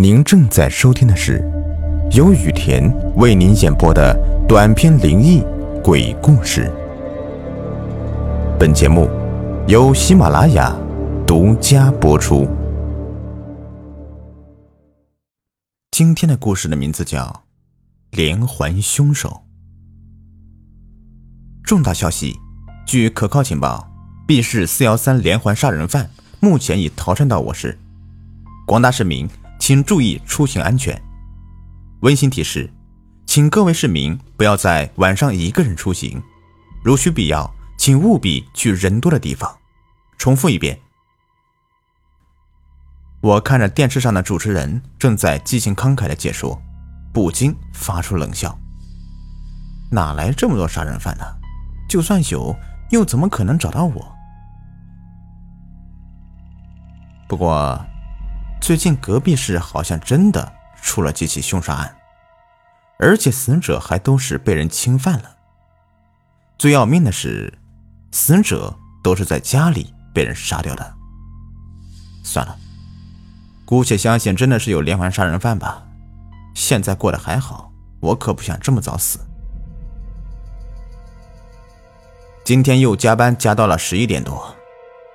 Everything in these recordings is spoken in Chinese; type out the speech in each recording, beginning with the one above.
您正在收听的是由雨田为您演播的短篇灵异鬼故事。本节目由喜马拉雅独家播出。今天的故事的名字叫《连环凶手》。重大消息！据可靠情报，B 市四幺三连环杀人犯目前已逃窜到我市，广大市民。请注意出行安全。温馨提示，请各位市民不要在晚上一个人出行，如需必要，请务必去人多的地方。重复一遍。我看着电视上的主持人正在激情慷慨的解说，不禁发出冷笑。哪来这么多杀人犯呢？就算有，又怎么可能找到我？不过。最近隔壁市好像真的出了几起凶杀案，而且死者还都是被人侵犯了。最要命的是，死者都是在家里被人杀掉的。算了，姑且相信真的是有连环杀人犯吧。现在过得还好，我可不想这么早死。今天又加班加到了十一点多，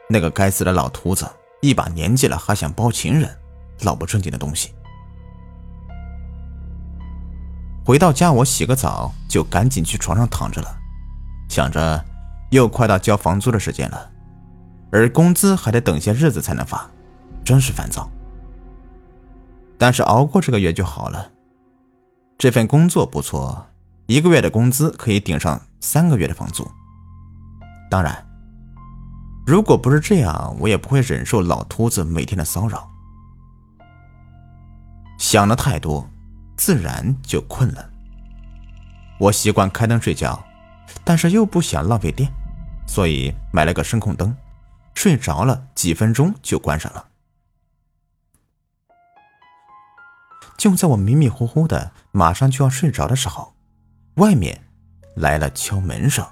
那个该死的老秃子一把年纪了还想包情人。老不正经的东西。回到家，我洗个澡就赶紧去床上躺着了，想着又快到交房租的时间了，而工资还得等些日子才能发，真是烦躁。但是熬过这个月就好了。这份工作不错，一个月的工资可以顶上三个月的房租。当然，如果不是这样，我也不会忍受老秃子每天的骚扰。想的太多，自然就困了。我习惯开灯睡觉，但是又不想浪费电，所以买了个声控灯。睡着了几分钟就关上了。就在我迷迷糊糊的马上就要睡着的时候，外面来了敲门声。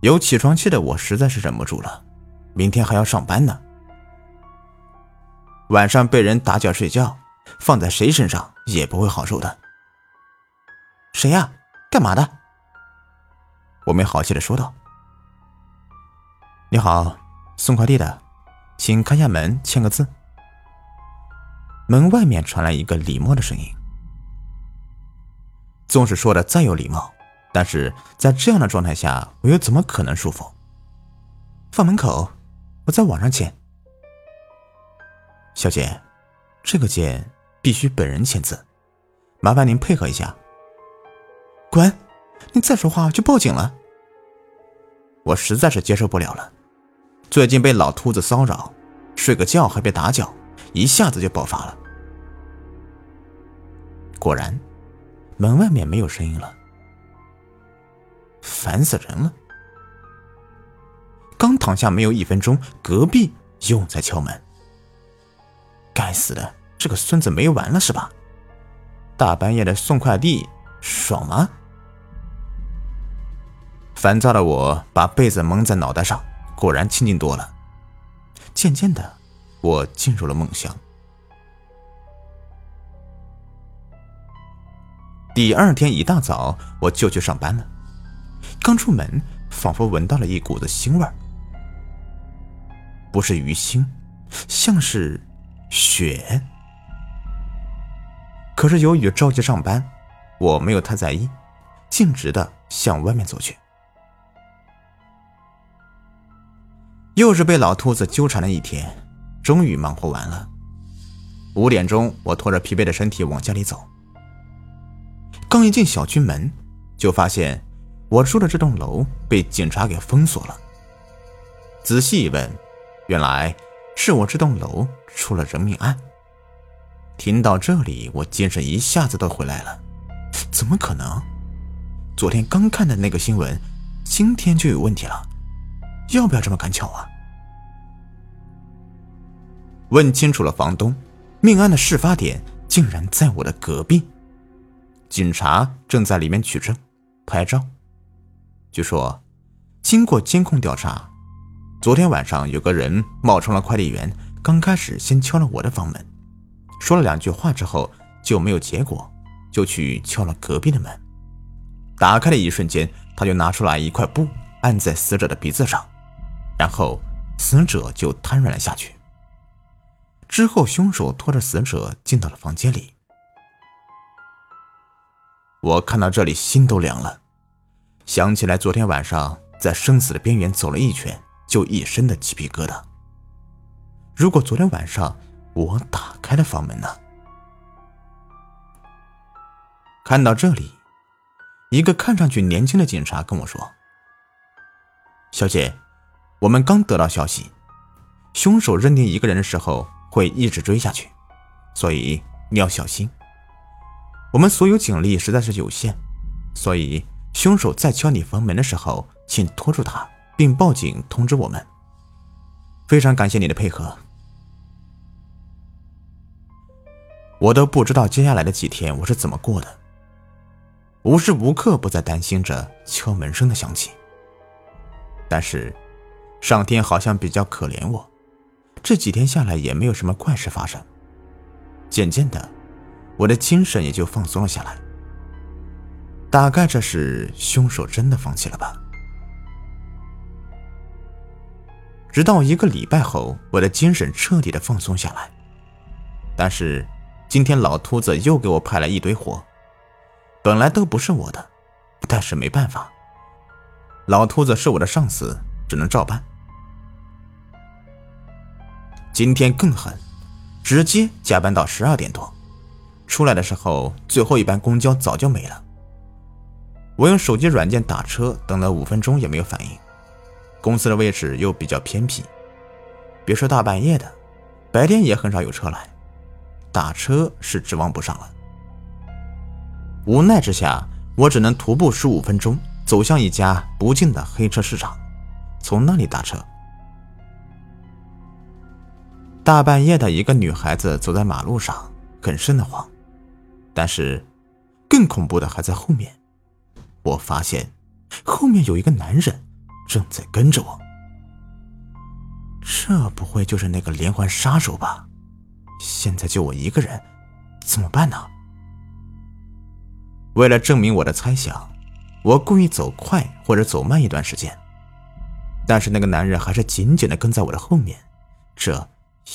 有起床气的我实在是忍不住了，明天还要上班呢。晚上被人打搅睡觉，放在谁身上也不会好受的。谁呀？干嘛的？我没好气的说道。你好，送快递的，请开下门，签个字。门外面传来一个礼貌的声音。纵使说的再有礼貌，但是在这样的状态下，我又怎么可能舒服？放门口，我在网上签。小姐，这个件必须本人签字，麻烦您配合一下。滚！你再说话就报警了。我实在是接受不了了，最近被老秃子骚扰，睡个觉还被打搅，一下子就爆发了。果然，门外面没有声音了，烦死人了。刚躺下没有一分钟，隔壁又在敲门。该死的，这个孙子没完了是吧？大半夜的送快递，爽吗？烦躁的我把被子蒙在脑袋上，果然清静多了。渐渐的，我进入了梦乡。第二天一大早，我就去上班了。刚出门，仿佛闻到了一股子腥味儿，不是鱼腥，像是……血。可是由于着急上班，我没有太在意，径直的向外面走去。又是被老兔子纠缠了一天，终于忙活完了。五点钟，我拖着疲惫的身体往家里走。刚一进小区门，就发现我住的这栋楼被警察给封锁了。仔细一问，原来……是我这栋楼出了人命案。听到这里，我精神一下子都回来了。怎么可能？昨天刚看的那个新闻，今天就有问题了？要不要这么赶巧啊？问清楚了房东，命案的事发点竟然在我的隔壁。警察正在里面取证、拍照。据说，经过监控调查。昨天晚上有个人冒充了快递员，刚开始先敲了我的房门，说了两句话之后就没有结果，就去敲了隔壁的门。打开的一瞬间，他就拿出来一块布按在死者的鼻子上，然后死者就瘫软了下去。之后，凶手拖着死者进到了房间里。我看到这里心都凉了，想起来昨天晚上在生死的边缘走了一圈，就一身的鸡皮疙瘩。如果昨天晚上我打开了房门呢？看到这里，一个看上去年轻的警察跟我说：“小姐，我们刚得到消息，凶手认定一个人的时候会一直追下去，所以你要小心。我们所有警力实在是有限，所以凶手在敲你房门的时候，请拖住他，并报警通知我们。非常感谢你的配合。”我都不知道接下来的几天我是怎么过的，无时无刻不在担心着敲门声的响起。但是，上天好像比较可怜我，这几天下来也没有什么怪事发生。渐渐的，我的精神也就放松了下来。大概这是凶手真的放弃了吧？直到一个礼拜后，我的精神彻底的放松下来，但是。今天老秃子又给我派了一堆活，本来都不是我的，但是没办法，老秃子是我的上司，只能照办。今天更狠，直接加班到十二点多，出来的时候最后一班公交早就没了。我用手机软件打车，等了五分钟也没有反应。公司的位置又比较偏僻，别说大半夜的，白天也很少有车来。打车是指望不上了，无奈之下，我只能徒步十五分钟走向一家不近的黑车市场，从那里打车。大半夜的一个女孩子走在马路上，很瘆得慌。但是，更恐怖的还在后面。我发现，后面有一个男人正在跟着我。这不会就是那个连环杀手吧？现在就我一个人，怎么办呢？为了证明我的猜想，我故意走快或者走慢一段时间，但是那个男人还是紧紧的跟在我的后面，这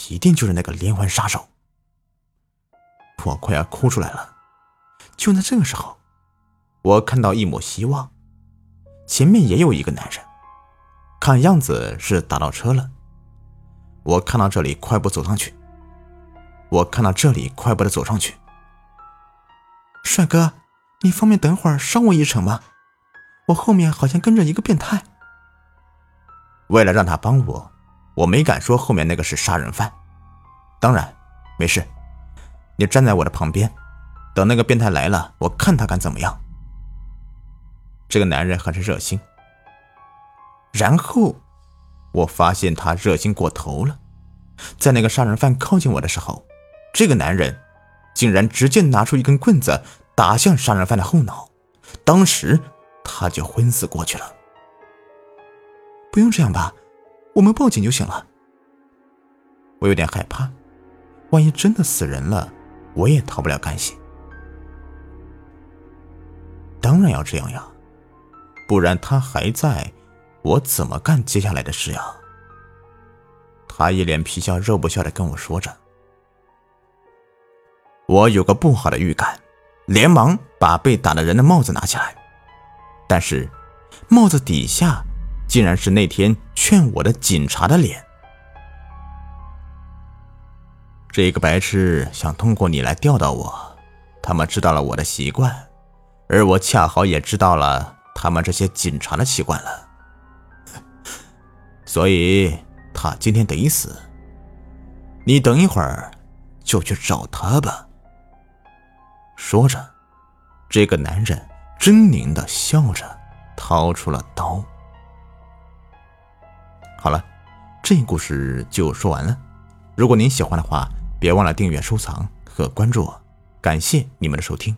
一定就是那个连环杀手。我快要哭出来了。就在这个时候，我看到一抹希望，前面也有一个男人，看样子是打到车了。我看到这里，快步走上去。我看到这里，快步的走上去。帅哥，你方便等会儿捎我一程吗？我后面好像跟着一个变态。为了让他帮我，我没敢说后面那个是杀人犯。当然，没事，你站在我的旁边，等那个变态来了，我看他敢怎么样。这个男人很是热心。然后，我发现他热心过头了，在那个杀人犯靠近我的时候。这个男人竟然直接拿出一根棍子打向杀人犯的后脑，当时他就昏死过去了。不用这样吧，我们报警就行了。我有点害怕，万一真的死人了，我也逃不了干系。当然要这样呀，不然他还在，我怎么干接下来的事呀？他一脸皮笑肉不笑的跟我说着。我有个不好的预感，连忙把被打的人的帽子拿起来，但是帽子底下竟然是那天劝我的警察的脸。这个白痴想通过你来钓到我，他们知道了我的习惯，而我恰好也知道了他们这些警察的习惯了，所以他今天得死。你等一会儿就去找他吧。说着，这个男人狰狞的笑着，掏出了刀。好了，这故事就说完了。如果您喜欢的话，别忘了订阅、收藏和关注我。感谢你们的收听。